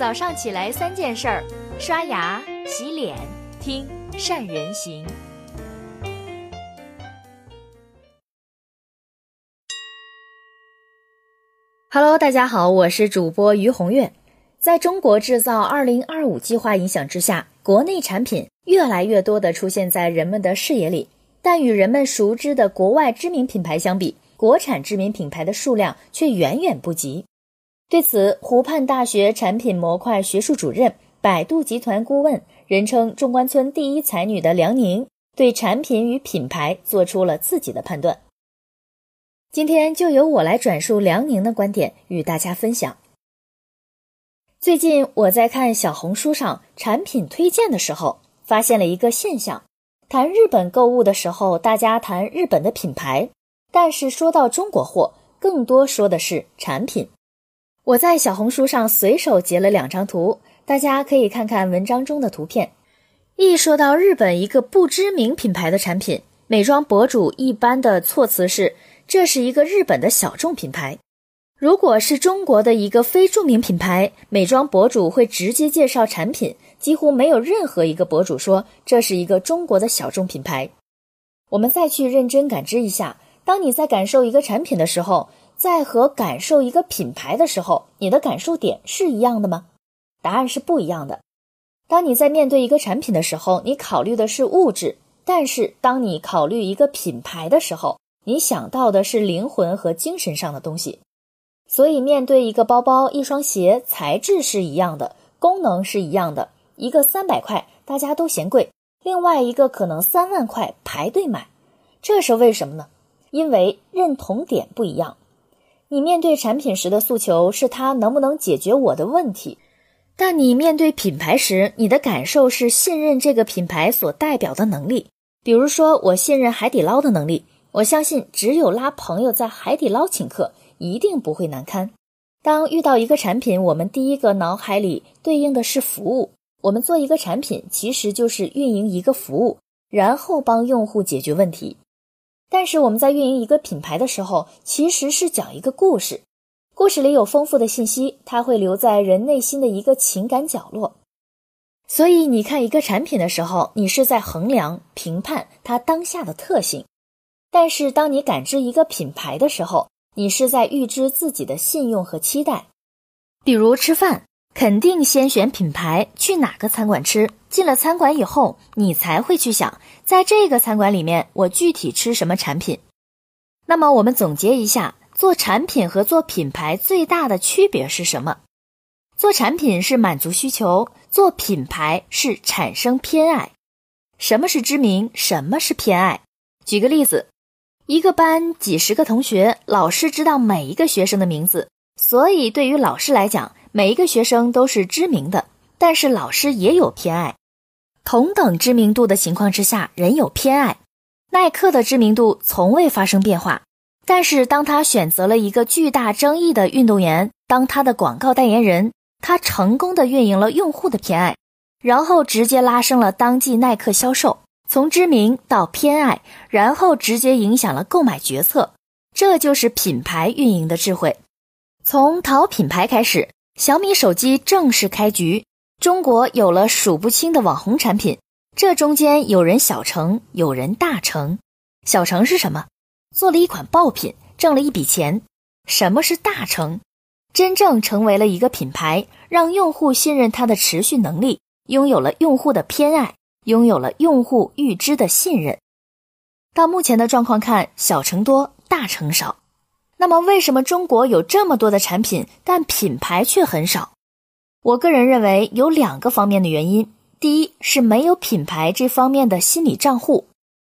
早上起来三件事儿：刷牙、洗脸、听善人行。Hello，大家好，我是主播于红月。在中国制造二零二五计划影响之下，国内产品越来越多的出现在人们的视野里，但与人们熟知的国外知名品牌相比，国产知名品牌的数量却远远不及。对此，湖畔大学产品模块学术主任、百度集团顾问，人称中关村第一才女的梁宁，对产品与品牌做出了自己的判断。今天就由我来转述梁宁的观点，与大家分享。最近我在看小红书上产品推荐的时候，发现了一个现象：谈日本购物的时候，大家谈日本的品牌，但是说到中国货，更多说的是产品。我在小红书上随手截了两张图，大家可以看看文章中的图片。一说到日本一个不知名品牌的产品，美妆博主一般的措辞是。这是一个日本的小众品牌，如果是中国的一个非著名品牌，美妆博主会直接介绍产品，几乎没有任何一个博主说这是一个中国的小众品牌。我们再去认真感知一下，当你在感受一个产品的时候，在和感受一个品牌的时候，你的感受点是一样的吗？答案是不一样的。当你在面对一个产品的时候，你考虑的是物质，但是当你考虑一个品牌的时候，你想到的是灵魂和精神上的东西，所以面对一个包包、一双鞋，材质是一样的，功能是一样的。一个三百块大家都嫌贵，另外一个可能三万块排队买，这是为什么呢？因为认同点不一样。你面对产品时的诉求是它能不能解决我的问题，但你面对品牌时，你的感受是信任这个品牌所代表的能力。比如说，我信任海底捞的能力。我相信，只有拉朋友在海底捞请客，一定不会难堪。当遇到一个产品，我们第一个脑海里对应的是服务。我们做一个产品，其实就是运营一个服务，然后帮用户解决问题。但是我们在运营一个品牌的时候，其实是讲一个故事，故事里有丰富的信息，它会留在人内心的一个情感角落。所以，你看一个产品的时候，你是在衡量、评判它当下的特性。但是，当你感知一个品牌的时候，你是在预知自己的信用和期待。比如吃饭，肯定先选品牌，去哪个餐馆吃。进了餐馆以后，你才会去想，在这个餐馆里面，我具体吃什么产品。那么，我们总结一下，做产品和做品牌最大的区别是什么？做产品是满足需求，做品牌是产生偏爱。什么是知名？什么是偏爱？举个例子。一个班几十个同学，老师知道每一个学生的名字，所以对于老师来讲，每一个学生都是知名的。但是老师也有偏爱，同等知名度的情况之下，人有偏爱。耐克的知名度从未发生变化，但是当他选择了一个巨大争议的运动员当他的广告代言人，他成功的运营了用户的偏爱，然后直接拉升了当季耐克销售。从知名到偏爱，然后直接影响了购买决策，这就是品牌运营的智慧。从淘品牌开始，小米手机正式开局，中国有了数不清的网红产品。这中间有人小成，有人大成。小成是什么？做了一款爆品，挣了一笔钱。什么是大成？真正成为了一个品牌，让用户信任它的持续能力，拥有了用户的偏爱。拥有了用户预知的信任，到目前的状况看，小成多，大成少。那么，为什么中国有这么多的产品，但品牌却很少？我个人认为有两个方面的原因。第一是没有品牌这方面的心理账户。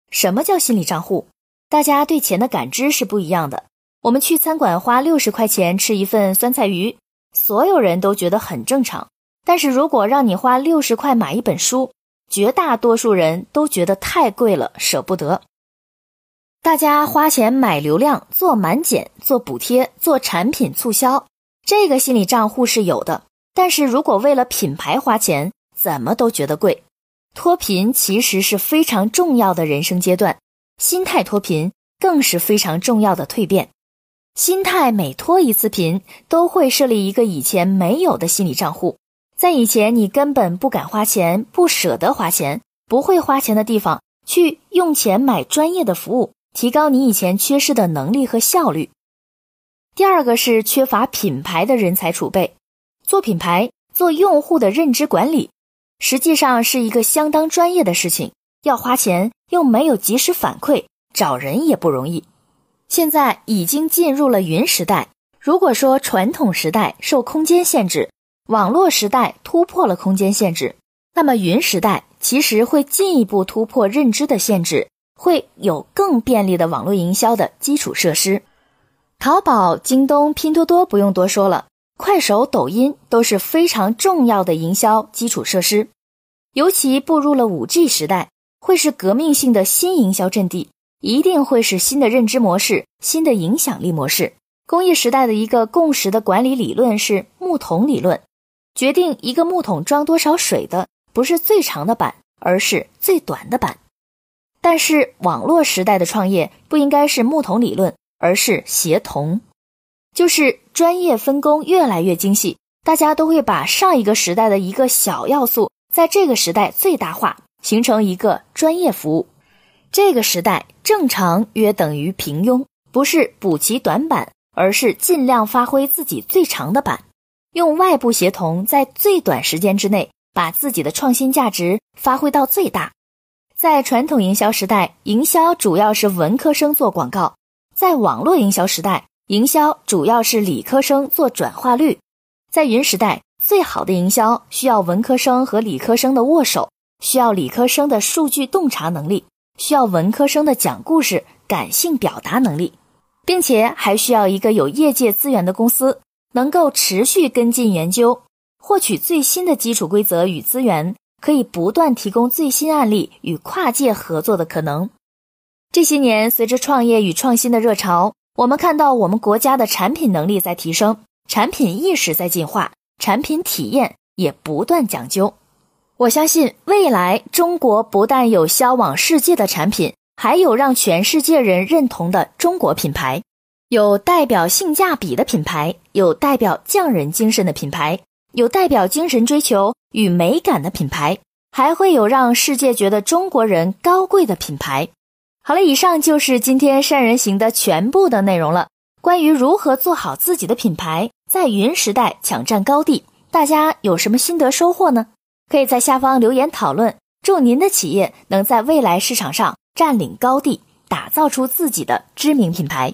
什么叫心理账户？大家对钱的感知是不一样的。我们去餐馆花六十块钱吃一份酸菜鱼，所有人都觉得很正常。但是如果让你花六十块买一本书，绝大多数人都觉得太贵了，舍不得。大家花钱买流量、做满减、做补贴、做产品促销，这个心理账户是有的。但是如果为了品牌花钱，怎么都觉得贵。脱贫其实是非常重要的人生阶段，心态脱贫更是非常重要的蜕变。心态每脱一次贫，都会设立一个以前没有的心理账户，在以前你根本不敢花钱、不舍得花钱、不会花钱的地方，去用钱买专业的服务，提高你以前缺失的能力和效率。第二个是缺乏品牌的人才储备，做品牌、做用户的认知管理，实际上是一个相当专业的事情，要花钱又没有及时反馈，找人也不容易。现在已经进入了云时代，如果说传统时代受空间限制，网络时代突破了空间限制，那么云时代其实会进一步突破认知的限制，会有更便利的网络营销的基础设施。淘宝、京东、拼多多不用多说了，快手、抖音都是非常重要的营销基础设施。尤其步入了五 G 时代，会是革命性的新营销阵地，一定会是新的认知模式、新的影响力模式。工业时代的一个共识的管理理论是木桶理论，决定一个木桶装多少水的不是最长的板，而是最短的板。但是网络时代的创业不应该是木桶理论。而是协同，就是专业分工越来越精细，大家都会把上一个时代的一个小要素，在这个时代最大化，形成一个专业服务。这个时代正常约等于平庸，不是补齐短板，而是尽量发挥自己最长的板，用外部协同，在最短时间之内把自己的创新价值发挥到最大。在传统营销时代，营销主要是文科生做广告。在网络营销时代，营销主要是理科生做转化率；在云时代，最好的营销需要文科生和理科生的握手，需要理科生的数据洞察能力，需要文科生的讲故事感性表达能力，并且还需要一个有业界资源的公司，能够持续跟进研究，获取最新的基础规则与资源，可以不断提供最新案例与跨界合作的可能。这些年，随着创业与创新的热潮，我们看到我们国家的产品能力在提升，产品意识在进化，产品体验也不断讲究。我相信未来中国不但有销往世界的产品，还有让全世界人认同的中国品牌，有代表性价比的品牌，有代表匠人精神的品牌，有代表精神追求与美感的品牌，还会有让世界觉得中国人高贵的品牌。好了，以上就是今天善人行的全部的内容了。关于如何做好自己的品牌，在云时代抢占高地，大家有什么心得收获呢？可以在下方留言讨论。祝您的企业能在未来市场上占领高地，打造出自己的知名品牌。